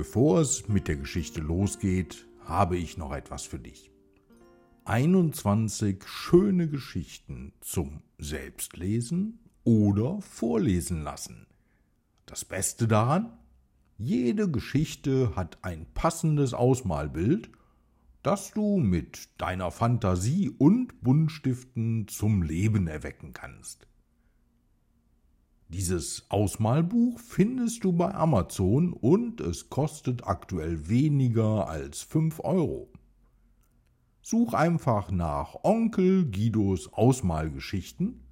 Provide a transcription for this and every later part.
Bevor es mit der Geschichte losgeht, habe ich noch etwas für dich. 21 schöne Geschichten zum Selbstlesen oder Vorlesen lassen. Das Beste daran, jede Geschichte hat ein passendes Ausmalbild, das du mit deiner Fantasie und Buntstiften zum Leben erwecken kannst. Dieses Ausmalbuch findest du bei Amazon und es kostet aktuell weniger als 5 Euro. Such einfach nach Onkel Guidos Ausmalgeschichten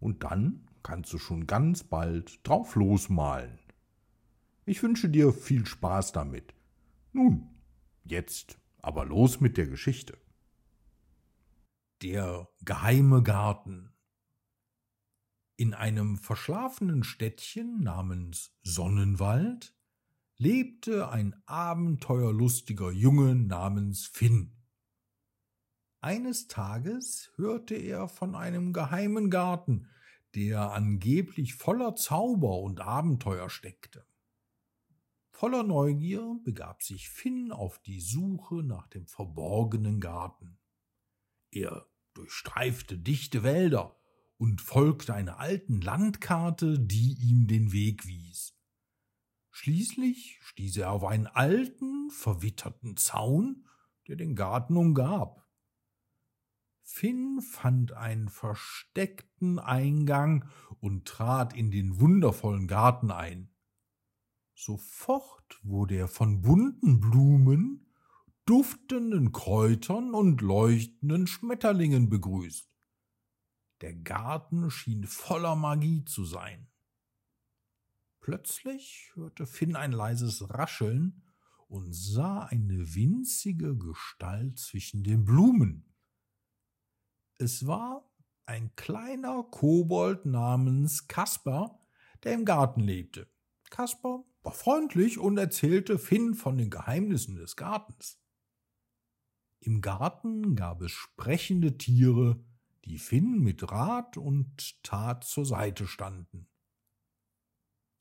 und dann kannst du schon ganz bald drauf losmalen. Ich wünsche dir viel Spaß damit. Nun, jetzt aber los mit der Geschichte. Der geheime Garten in einem verschlafenen Städtchen namens Sonnenwald lebte ein abenteuerlustiger Junge namens Finn. Eines Tages hörte er von einem geheimen Garten, der angeblich voller Zauber und Abenteuer steckte. Voller Neugier begab sich Finn auf die Suche nach dem verborgenen Garten. Er durchstreifte dichte Wälder, und folgte einer alten Landkarte, die ihm den Weg wies. Schließlich stieß er auf einen alten, verwitterten Zaun, der den Garten umgab. Finn fand einen versteckten Eingang und trat in den wundervollen Garten ein. Sofort wurde er von bunten Blumen, duftenden Kräutern und leuchtenden Schmetterlingen begrüßt. Der Garten schien voller Magie zu sein. Plötzlich hörte Finn ein leises Rascheln und sah eine winzige Gestalt zwischen den Blumen. Es war ein kleiner Kobold namens Kasper, der im Garten lebte. Kasper war freundlich und erzählte Finn von den Geheimnissen des Gartens. Im Garten gab es sprechende Tiere, die Finn mit Rat und Tat zur Seite standen.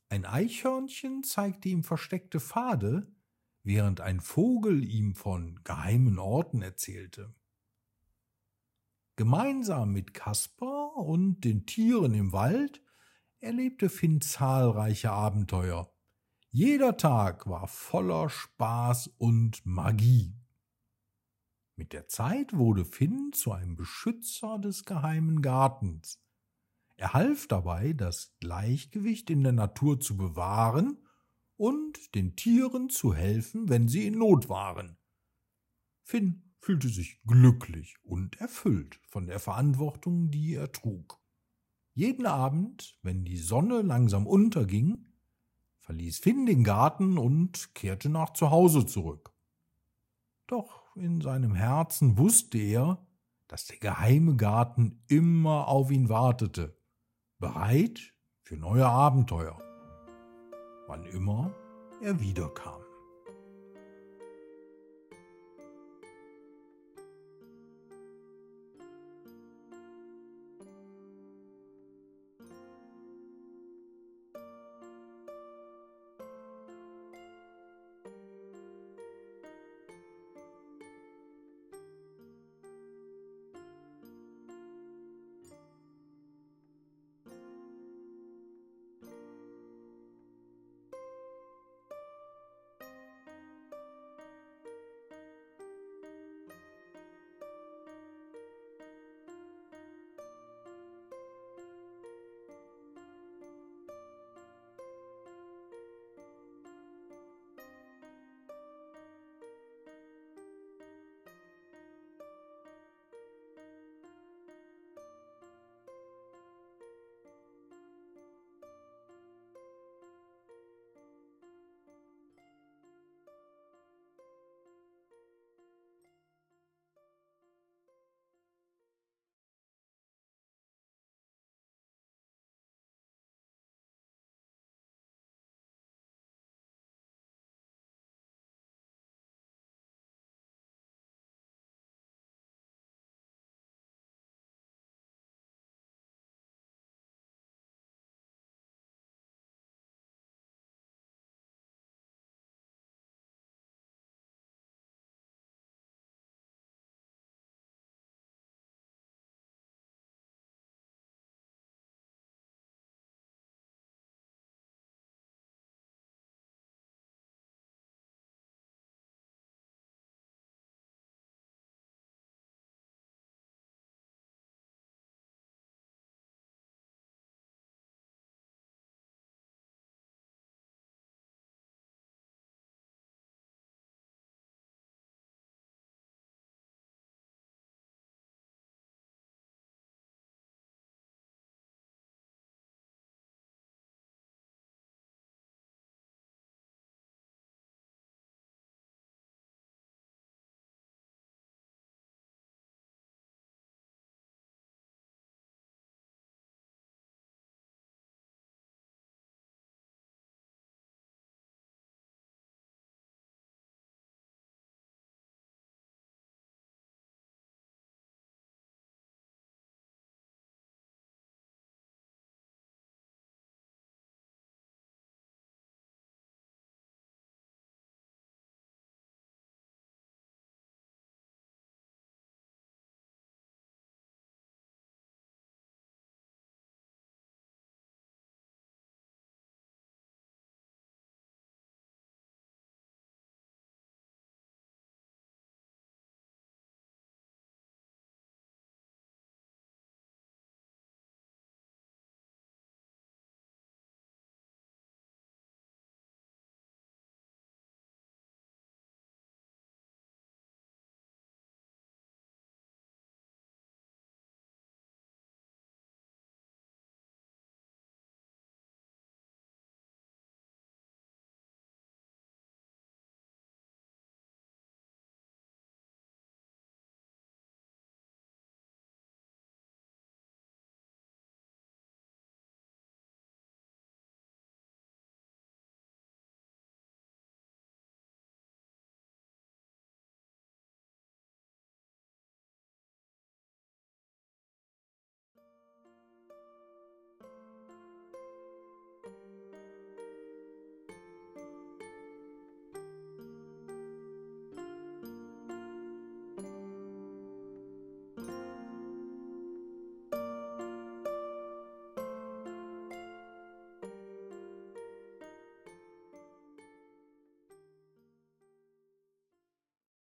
Ein Eichhörnchen zeigte ihm versteckte Pfade, während ein Vogel ihm von geheimen Orten erzählte. Gemeinsam mit Kaspar und den Tieren im Wald erlebte Finn zahlreiche Abenteuer. Jeder Tag war voller Spaß und Magie. Mit der Zeit wurde Finn zu einem Beschützer des geheimen Gartens. Er half dabei, das Gleichgewicht in der Natur zu bewahren und den Tieren zu helfen, wenn sie in Not waren. Finn fühlte sich glücklich und erfüllt von der Verantwortung, die er trug. Jeden Abend, wenn die Sonne langsam unterging, verließ Finn den Garten und kehrte nach zu Hause zurück. Doch in seinem Herzen wusste er, dass der geheime Garten immer auf ihn wartete, bereit für neue Abenteuer, wann immer er wiederkam.